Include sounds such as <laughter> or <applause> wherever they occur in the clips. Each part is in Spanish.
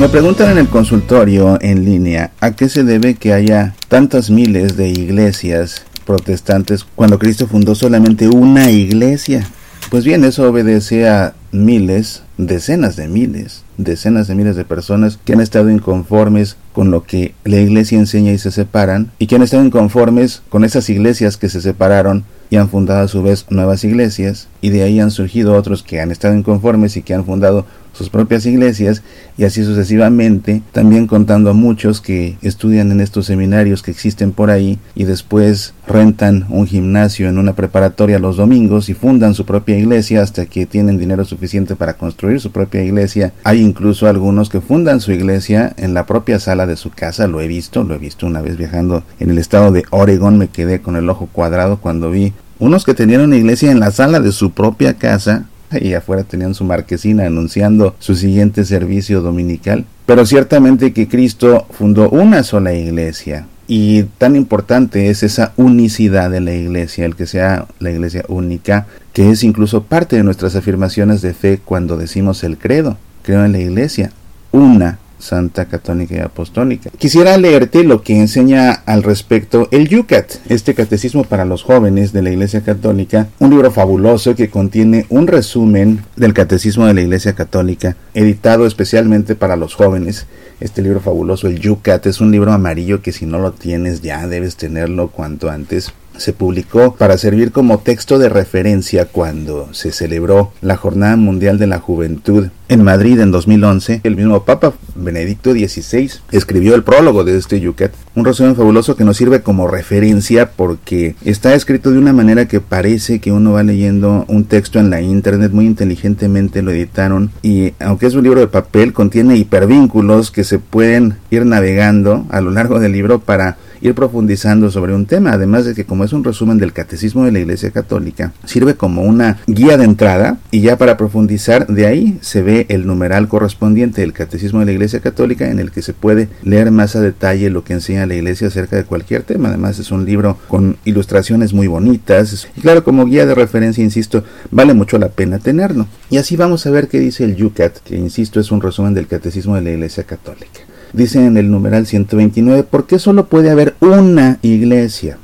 Me preguntan en el consultorio en línea a qué se debe que haya tantas miles de iglesias protestantes cuando Cristo fundó solamente una iglesia. Pues bien, eso obedece a miles, decenas de miles, decenas de miles de personas que han estado inconformes con lo que la iglesia enseña y se separan, y que han estado inconformes con esas iglesias que se separaron y han fundado a su vez nuevas iglesias, y de ahí han surgido otros que han estado inconformes y que han fundado sus propias iglesias y así sucesivamente, también contando a muchos que estudian en estos seminarios que existen por ahí y después rentan un gimnasio en una preparatoria los domingos y fundan su propia iglesia hasta que tienen dinero suficiente para construir su propia iglesia. Hay incluso algunos que fundan su iglesia en la propia sala de su casa, lo he visto, lo he visto una vez viajando en el estado de Oregon, me quedé con el ojo cuadrado cuando vi unos que tenían una iglesia en la sala de su propia casa <laughs> y afuera tenían su marquesina anunciando su siguiente servicio dominical. Pero ciertamente que Cristo fundó una sola iglesia. Y tan importante es esa unicidad de la iglesia, el que sea la iglesia única, que es incluso parte de nuestras afirmaciones de fe cuando decimos el credo. Creo en la iglesia, una Santa Católica y Apostólica. Quisiera leerte lo que enseña al respecto el Yucat, este catecismo para los jóvenes de la Iglesia Católica, un libro fabuloso que contiene un resumen del catecismo de la Iglesia Católica, editado especialmente para los jóvenes. Este libro fabuloso, el Yucat, es un libro amarillo que si no lo tienes ya debes tenerlo cuanto antes se publicó para servir como texto de referencia cuando se celebró la Jornada Mundial de la Juventud en Madrid en 2011. El mismo Papa Benedicto XVI escribió el prólogo de este Yucat, un resumen fabuloso que nos sirve como referencia porque está escrito de una manera que parece que uno va leyendo un texto en la internet, muy inteligentemente lo editaron y aunque es un libro de papel contiene hipervínculos que se pueden ir navegando a lo largo del libro para ir profundizando sobre un tema, además de que como es un resumen del catecismo de la Iglesia Católica, sirve como una guía de entrada y ya para profundizar de ahí se ve el numeral correspondiente del catecismo de la Iglesia Católica en el que se puede leer más a detalle lo que enseña la Iglesia acerca de cualquier tema. Además es un libro con ilustraciones muy bonitas y claro como guía de referencia, insisto, vale mucho la pena tenerlo. Y así vamos a ver qué dice el Yucat, que insisto es un resumen del catecismo de la Iglesia Católica dice en el numeral 129, ¿por qué solo puede haber una iglesia?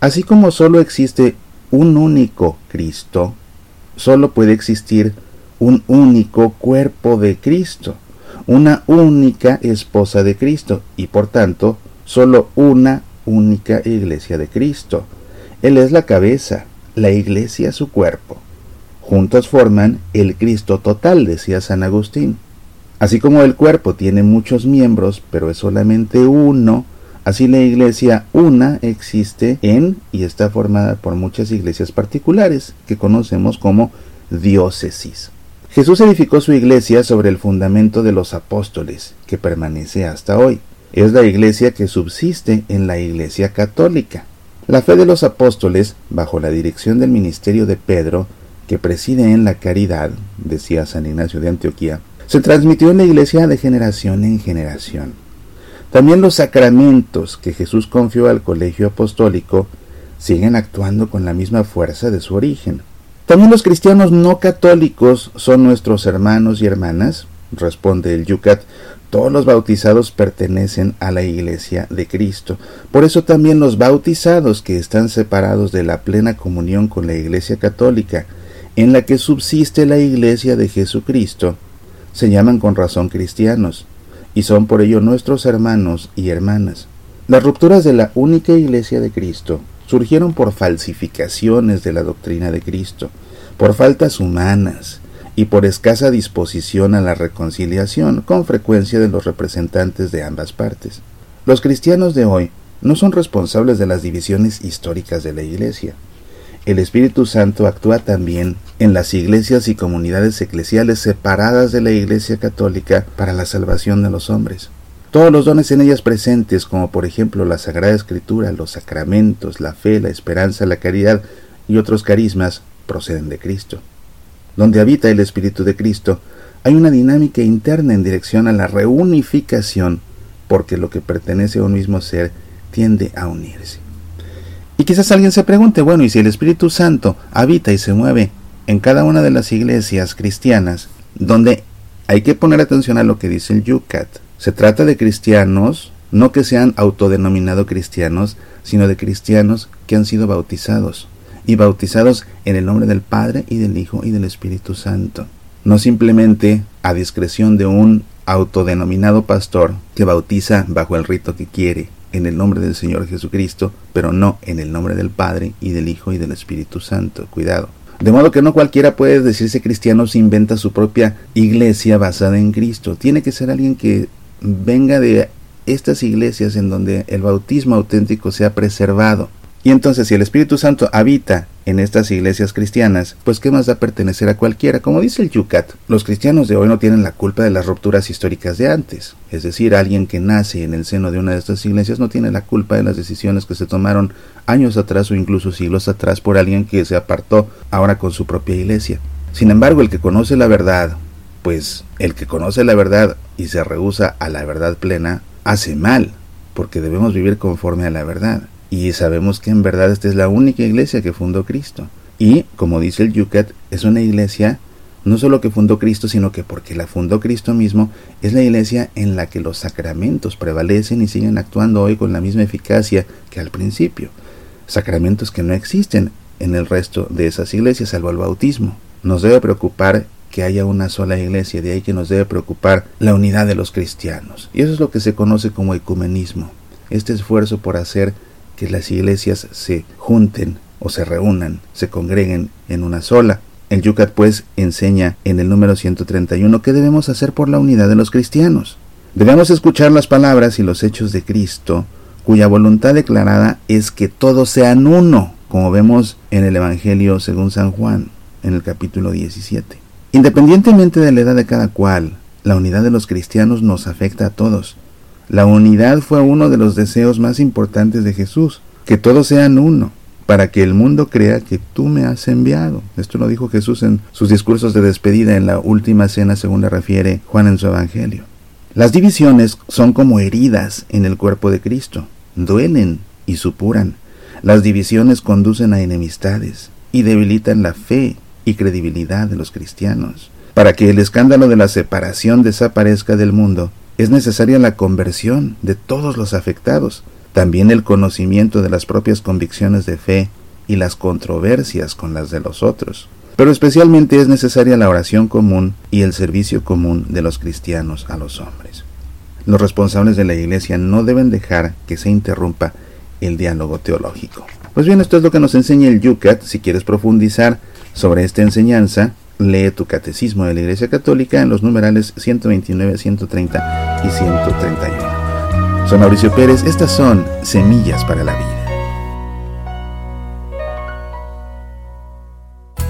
Así como solo existe un único Cristo, solo puede existir un único cuerpo de Cristo, una única esposa de Cristo y por tanto solo una única iglesia de Cristo. Él es la cabeza, la iglesia su cuerpo. Juntos forman el Cristo total, decía San Agustín. Así como el cuerpo tiene muchos miembros, pero es solamente uno, así la iglesia una existe en y está formada por muchas iglesias particulares que conocemos como diócesis. Jesús edificó su iglesia sobre el fundamento de los apóstoles, que permanece hasta hoy. Es la iglesia que subsiste en la iglesia católica. La fe de los apóstoles, bajo la dirección del ministerio de Pedro, que preside en la caridad, decía San Ignacio de Antioquía, se transmitió en la iglesia de generación en generación. También los sacramentos que Jesús confió al colegio apostólico siguen actuando con la misma fuerza de su origen. También los cristianos no católicos son nuestros hermanos y hermanas, responde el Yucat. Todos los bautizados pertenecen a la Iglesia de Cristo. Por eso también los bautizados que están separados de la plena comunión con la Iglesia católica, en la que subsiste la Iglesia de Jesucristo, se llaman con razón cristianos, y son por ello nuestros hermanos y hermanas. Las rupturas de la única iglesia de Cristo surgieron por falsificaciones de la doctrina de Cristo, por faltas humanas y por escasa disposición a la reconciliación con frecuencia de los representantes de ambas partes. Los cristianos de hoy no son responsables de las divisiones históricas de la Iglesia el Espíritu Santo actúa también en las iglesias y comunidades eclesiales separadas de la Iglesia Católica para la salvación de los hombres. Todos los dones en ellas presentes, como por ejemplo la Sagrada Escritura, los sacramentos, la fe, la esperanza, la caridad y otros carismas, proceden de Cristo. Donde habita el Espíritu de Cristo, hay una dinámica interna en dirección a la reunificación, porque lo que pertenece a un mismo ser tiende a unirse. Y quizás alguien se pregunte, bueno, ¿y si el Espíritu Santo habita y se mueve en cada una de las iglesias cristianas, donde hay que poner atención a lo que dice el Yucat. Se trata de cristianos, no que sean autodenominados cristianos, sino de cristianos que han sido bautizados, y bautizados en el nombre del Padre y del Hijo y del Espíritu Santo. No simplemente a discreción de un autodenominado pastor que bautiza bajo el rito que quiere, en el nombre del Señor Jesucristo, pero no en el nombre del Padre y del Hijo y del Espíritu Santo. Cuidado. De modo que no cualquiera puede decirse cristiano si inventa su propia iglesia basada en Cristo. Tiene que ser alguien que venga de estas iglesias en donde el bautismo auténtico sea preservado. Y entonces si el Espíritu Santo habita en estas iglesias cristianas, pues qué más da pertenecer a cualquiera. Como dice el Yucat, los cristianos de hoy no tienen la culpa de las rupturas históricas de antes. Es decir, alguien que nace en el seno de una de estas iglesias no tiene la culpa de las decisiones que se tomaron años atrás o incluso siglos atrás por alguien que se apartó ahora con su propia iglesia. Sin embargo, el que conoce la verdad, pues el que conoce la verdad y se rehúsa a la verdad plena, hace mal, porque debemos vivir conforme a la verdad. Y sabemos que en verdad esta es la única iglesia que fundó Cristo. Y, como dice el Yucat, es una iglesia no solo que fundó Cristo, sino que porque la fundó Cristo mismo, es la iglesia en la que los sacramentos prevalecen y siguen actuando hoy con la misma eficacia que al principio. Sacramentos que no existen en el resto de esas iglesias, salvo el bautismo. Nos debe preocupar que haya una sola iglesia, de ahí que nos debe preocupar la unidad de los cristianos. Y eso es lo que se conoce como ecumenismo, este esfuerzo por hacer que las iglesias se junten o se reúnan, se congreguen en una sola. El Yucat pues enseña en el número 131 qué debemos hacer por la unidad de los cristianos. Debemos escuchar las palabras y los hechos de Cristo, cuya voluntad declarada es que todos sean uno, como vemos en el Evangelio según San Juan, en el capítulo 17. Independientemente de la edad de cada cual, la unidad de los cristianos nos afecta a todos. La unidad fue uno de los deseos más importantes de Jesús, que todos sean uno, para que el mundo crea que tú me has enviado. Esto lo dijo Jesús en sus discursos de despedida en la última cena, según le refiere Juan en su Evangelio. Las divisiones son como heridas en el cuerpo de Cristo, duelen y supuran. Las divisiones conducen a enemistades y debilitan la fe y credibilidad de los cristianos. Para que el escándalo de la separación desaparezca del mundo, es necesaria la conversión de todos los afectados, también el conocimiento de las propias convicciones de fe y las controversias con las de los otros. Pero especialmente es necesaria la oración común y el servicio común de los cristianos a los hombres. Los responsables de la Iglesia no deben dejar que se interrumpa el diálogo teológico. Pues bien, esto es lo que nos enseña el Yucat. Si quieres profundizar sobre esta enseñanza, lee tu catecismo de la Iglesia Católica en los numerales 129, 130 y 131. Soy Mauricio Pérez, estas son Semillas para la Vida.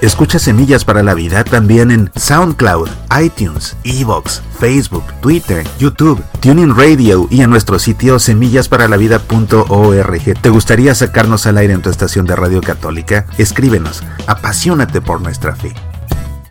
Escucha Semillas para la Vida también en SoundCloud, iTunes, Evox, Facebook, Twitter, YouTube, Tuning Radio y en nuestro sitio semillasparalavida.org. ¿Te gustaría sacarnos al aire en tu estación de radio católica? Escríbenos, apasionate por nuestra fe.